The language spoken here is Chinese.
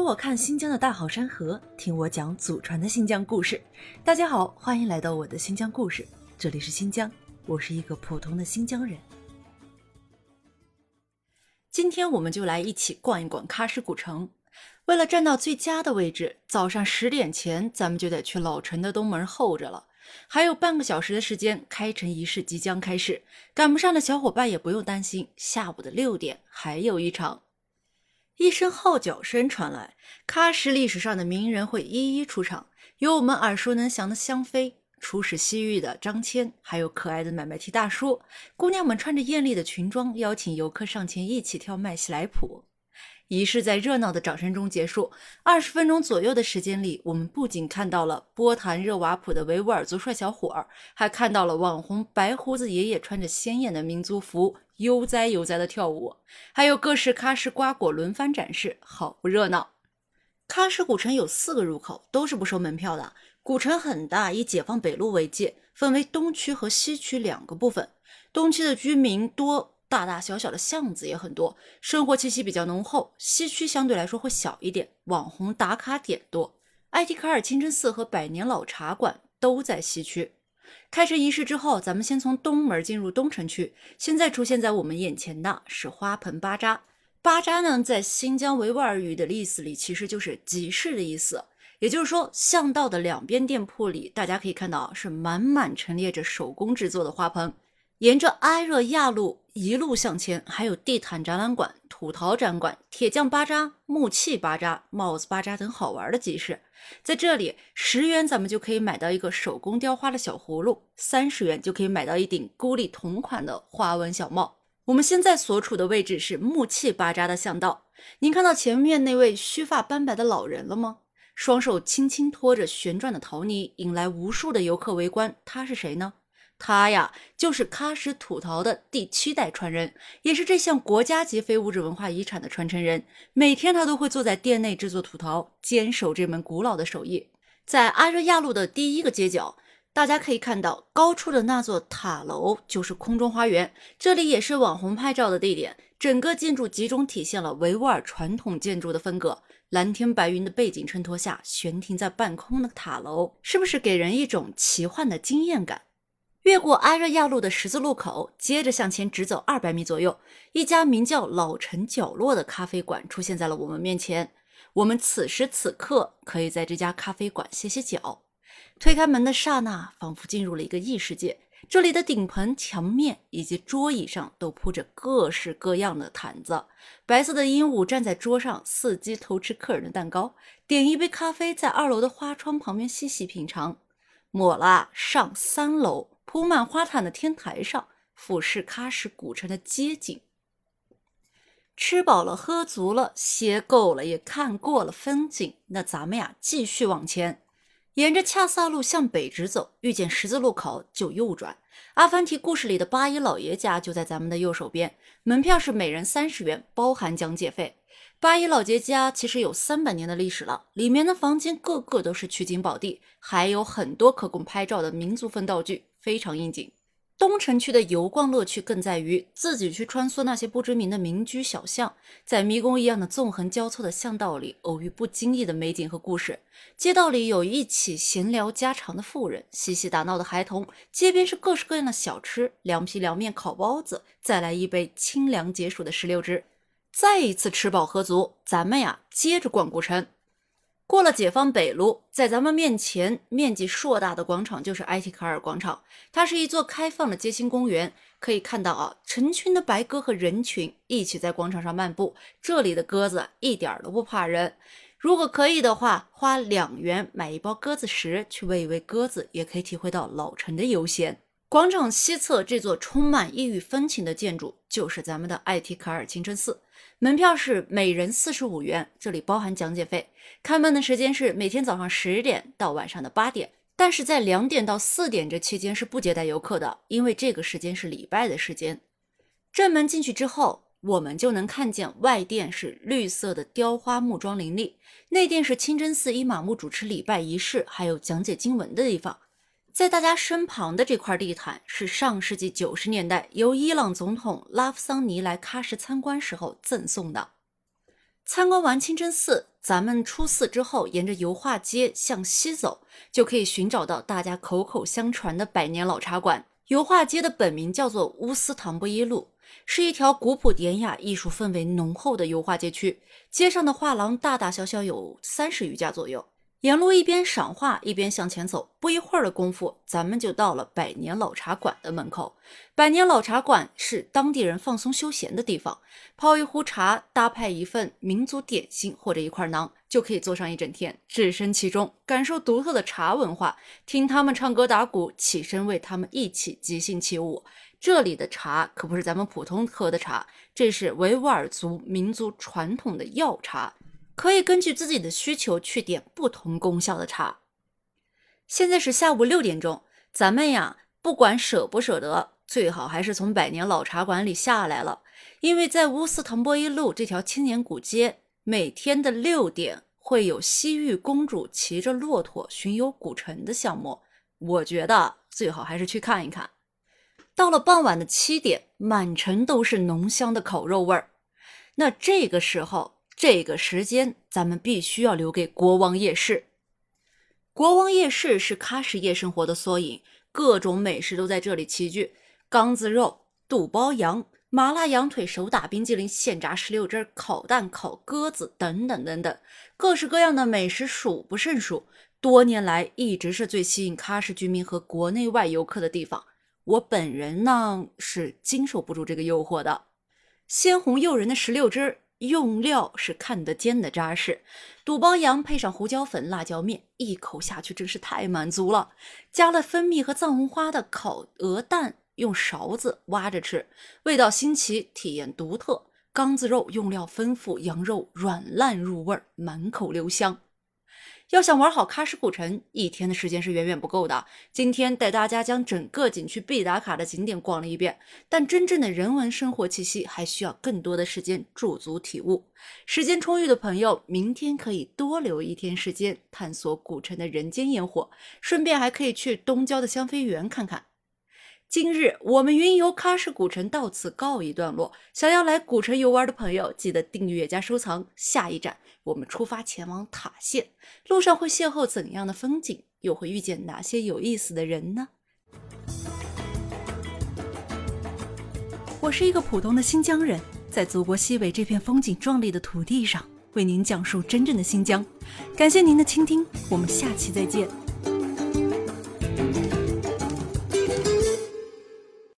跟我看新疆的大好山河，听我讲祖传的新疆故事。大家好，欢迎来到我的新疆故事，这里是新疆，我是一个普通的新疆人。今天我们就来一起逛一逛喀什古城。为了站到最佳的位置，早上十点前咱们就得去老城的东门候着了。还有半个小时的时间，开城仪式即将开始。赶不上的小伙伴也不用担心，下午的六点还有一场。一声号角声传来，喀什历史上的名人会一一出场，有我们耳熟能详的香妃，出使西域的张骞，还有可爱的买卖提大叔。姑娘们穿着艳丽的裙装，邀请游客上前一起跳麦西来普。仪式在热闹的掌声中结束。二十分钟左右的时间里，我们不仅看到了波坦热瓦普的维吾尔族帅小伙儿，还看到了网红白胡子爷爷穿着鲜艳的民族服，悠哉悠哉的跳舞，还有各式喀什瓜果轮番展示，好不热闹。喀什古城有四个入口，都是不收门票的。古城很大，以解放北路为界，分为东区和西区两个部分。东区的居民多。大大小小的巷子也很多，生活气息比较浓厚。西区相对来说会小一点，网红打卡点多。艾提卡尔清真寺和百年老茶馆都在西区。开城仪式之后，咱们先从东门进入东城区。现在出现在我们眼前的是花盆巴扎。巴扎呢，在新疆维吾尔语的意思里，其实就是集市的意思。也就是说，巷道的两边店铺里，大家可以看到是满满陈列着手工制作的花盆。沿着埃热亚路一路向前，还有地毯展览馆、土陶展馆、铁匠巴扎、木器巴扎、帽子巴扎等好玩的集市。在这里，十元咱们就可以买到一个手工雕花的小葫芦，三十元就可以买到一顶孤立同款的花纹小帽。我们现在所处的位置是木器巴扎的巷道。您看到前面那位须发斑白的老人了吗？双手轻轻托着旋转的陶泥，引来无数的游客围观。他是谁呢？他呀，就是喀什土陶的第七代传人，也是这项国家级非物质文化遗产的传承人。每天他都会坐在店内制作土陶，坚守这门古老的手艺。在阿热亚路的第一个街角，大家可以看到高处的那座塔楼，就是空中花园。这里也是网红拍照的地点。整个建筑集中体现了维吾尔传统建筑的风格。蓝天白云的背景衬托下，悬停在半空的塔楼，是不是给人一种奇幻的惊艳感？越过阿热亚路的十字路口，接着向前直走二百米左右，一家名叫“老城角落”的咖啡馆出现在了我们面前。我们此时此刻可以在这家咖啡馆歇歇脚。推开门的刹那，仿佛进入了一个异世界。这里的顶棚、墙面以及桌椅上都铺着各式各样的毯子。白色的鹦鹉站在桌上，伺机偷吃客人的蛋糕。点一杯咖啡，在二楼的花窗旁边细细品尝。抹了上三楼。铺满花毯的天台上，俯视喀什古城的街景。吃饱了，喝足了，歇够了，也看过了风景，那咱们呀，继续往前，沿着恰萨路向北直走，遇见十字路口就右转。阿凡提故事里的八一老爷家就在咱们的右手边，门票是每人三十元，包含讲解费。八一老爷家其实有三百年的历史了，里面的房间个个都是取景宝地，还有很多可供拍照的民族风道具，非常应景。东城区的游逛乐趣更在于自己去穿梭那些不知名的民居小巷，在迷宫一样的纵横交错的巷道里，偶遇不经意的美景和故事。街道里有一起闲聊家常的妇人，嬉戏打闹的孩童，街边是各式各样的小吃，凉皮、凉面、烤包子，再来一杯清凉解暑的石榴汁。再一次吃饱喝足，咱们呀接着逛古城。过了解放北路，在咱们面前面积硕大的广场就是埃提卡尔广场。它是一座开放的街心公园，可以看到啊，成群的白鸽和人群一起在广场上漫步。这里的鸽子一点都不怕人。如果可以的话，花两元买一包鸽子食去喂一喂鸽子，也可以体会到老城的悠闲。广场西侧这座充满异域风情的建筑，就是咱们的艾提卡尔清真寺。门票是每人四十五元，这里包含讲解费。开门的时间是每天早上十点到晚上的八点，但是在两点到四点这期间是不接待游客的，因为这个时间是礼拜的时间。正门进去之后，我们就能看见外殿是绿色的雕花木桩林立，内殿是清真寺伊玛目主持礼拜仪式还有讲解经文的地方。在大家身旁的这块地毯是上世纪九十年代由伊朗总统拉夫桑尼来喀什参观时候赠送的。参观完清真寺，咱们初四之后，沿着油画街向西走，就可以寻找到大家口口相传的百年老茶馆。油画街的本名叫做乌斯唐布耶路，是一条古朴典雅、艺术氛围浓厚的油画街区。街上的画廊大大小小有三十余家左右。沿路一边赏画一边向前走，不一会儿的功夫，咱们就到了百年老茶馆的门口。百年老茶馆是当地人放松休闲的地方，泡一壶茶，搭配一份民族点心或者一块馕，就可以坐上一整天，置身其中，感受独特的茶文化，听他们唱歌打鼓，起身为他们一起即兴起舞。这里的茶可不是咱们普通喝的茶，这是维吾尔族民族传统的药茶。可以根据自己的需求去点不同功效的茶。现在是下午六点钟，咱们呀，不管舍不舍得，最好还是从百年老茶馆里下来了，因为在乌斯腾波伊路这条千年古街，每天的六点会有西域公主骑着骆驼巡游古城的项目，我觉得最好还是去看一看。到了傍晚的七点，满城都是浓香的烤肉味儿，那这个时候。这个时间，咱们必须要留给国王夜市。国王夜市是喀什夜生活的缩影，各种美食都在这里齐聚：缸子肉、肚包羊、麻辣羊腿、手打冰激凌、现炸石榴汁、烤蛋、烤鸽子等等等等，各式各样的美食数不胜数。多年来，一直是最吸引喀什居民和国内外游客的地方。我本人呢，是经受不住这个诱惑的，鲜红诱人的石榴汁。用料是看得见的扎实，肚包羊配上胡椒粉、辣椒面，一口下去真是太满足了。加了蜂蜜和藏红花的烤鹅蛋，用勺子挖着吃，味道新奇，体验独特。缸子肉用料丰富，羊肉软烂入味，满口留香。要想玩好喀什古城，一天的时间是远远不够的。今天带大家将整个景区必打卡的景点逛了一遍，但真正的人文生活气息还需要更多的时间驻足体悟。时间充裕的朋友，明天可以多留一天时间探索古城的人间烟火，顺便还可以去东郊的香妃园看看。今日我们云游喀什古城到此告一段落。想要来古城游玩的朋友，记得订阅加收藏。下一站，我们出发前往塔县，路上会邂逅怎样的风景？又会遇见哪些有意思的人呢？我是一个普通的新疆人，在祖国西北这片风景壮丽的土地上，为您讲述真正的新疆。感谢您的倾听，我们下期再见。